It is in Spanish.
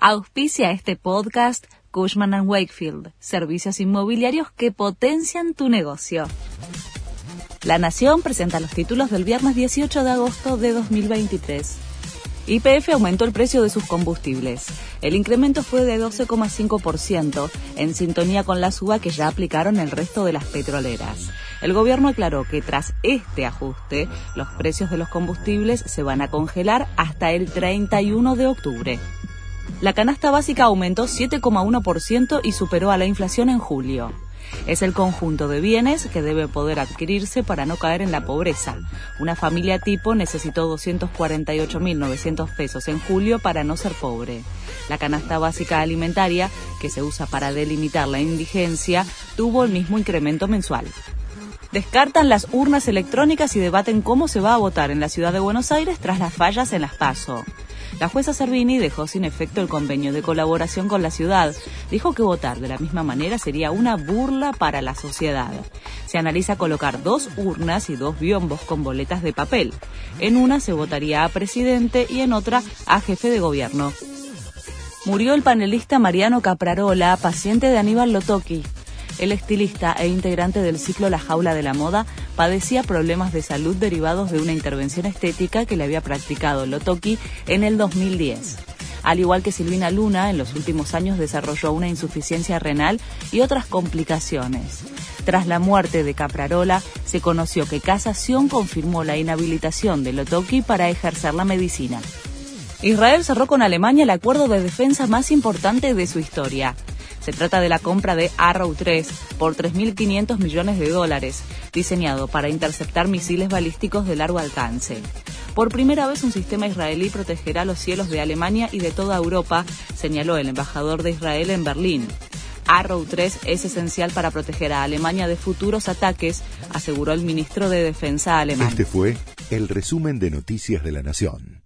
Auspicia este podcast Cushman ⁇ Wakefield, servicios inmobiliarios que potencian tu negocio. La Nación presenta los títulos del viernes 18 de agosto de 2023. YPF aumentó el precio de sus combustibles. El incremento fue de 12,5%, en sintonía con la suba que ya aplicaron el resto de las petroleras. El gobierno aclaró que tras este ajuste, los precios de los combustibles se van a congelar hasta el 31 de octubre. La canasta básica aumentó 7,1% y superó a la inflación en julio. Es el conjunto de bienes que debe poder adquirirse para no caer en la pobreza. Una familia tipo necesitó 248.900 pesos en julio para no ser pobre. La canasta básica alimentaria, que se usa para delimitar la indigencia, tuvo el mismo incremento mensual. Descartan las urnas electrónicas y debaten cómo se va a votar en la ciudad de Buenos Aires tras las fallas en las PASO. La jueza Servini dejó sin efecto el convenio de colaboración con la ciudad. Dijo que votar de la misma manera sería una burla para la sociedad. Se analiza colocar dos urnas y dos biombos con boletas de papel. En una se votaría a presidente y en otra a jefe de gobierno. Murió el panelista Mariano Caprarola, paciente de Aníbal Lotoki. El estilista e integrante del ciclo La Jaula de la Moda padecía problemas de salud derivados de una intervención estética que le había practicado Lotoki en el 2010. Al igual que Silvina Luna, en los últimos años desarrolló una insuficiencia renal y otras complicaciones. Tras la muerte de Caprarola, se conoció que Casación confirmó la inhabilitación de Lotoki para ejercer la medicina. Israel cerró con Alemania el acuerdo de defensa más importante de su historia. Se trata de la compra de Arrow 3 por 3.500 millones de dólares, diseñado para interceptar misiles balísticos de largo alcance. Por primera vez un sistema israelí protegerá los cielos de Alemania y de toda Europa, señaló el embajador de Israel en Berlín. Arrow 3 es esencial para proteger a Alemania de futuros ataques, aseguró el ministro de Defensa alemán. Este fue el resumen de Noticias de la Nación.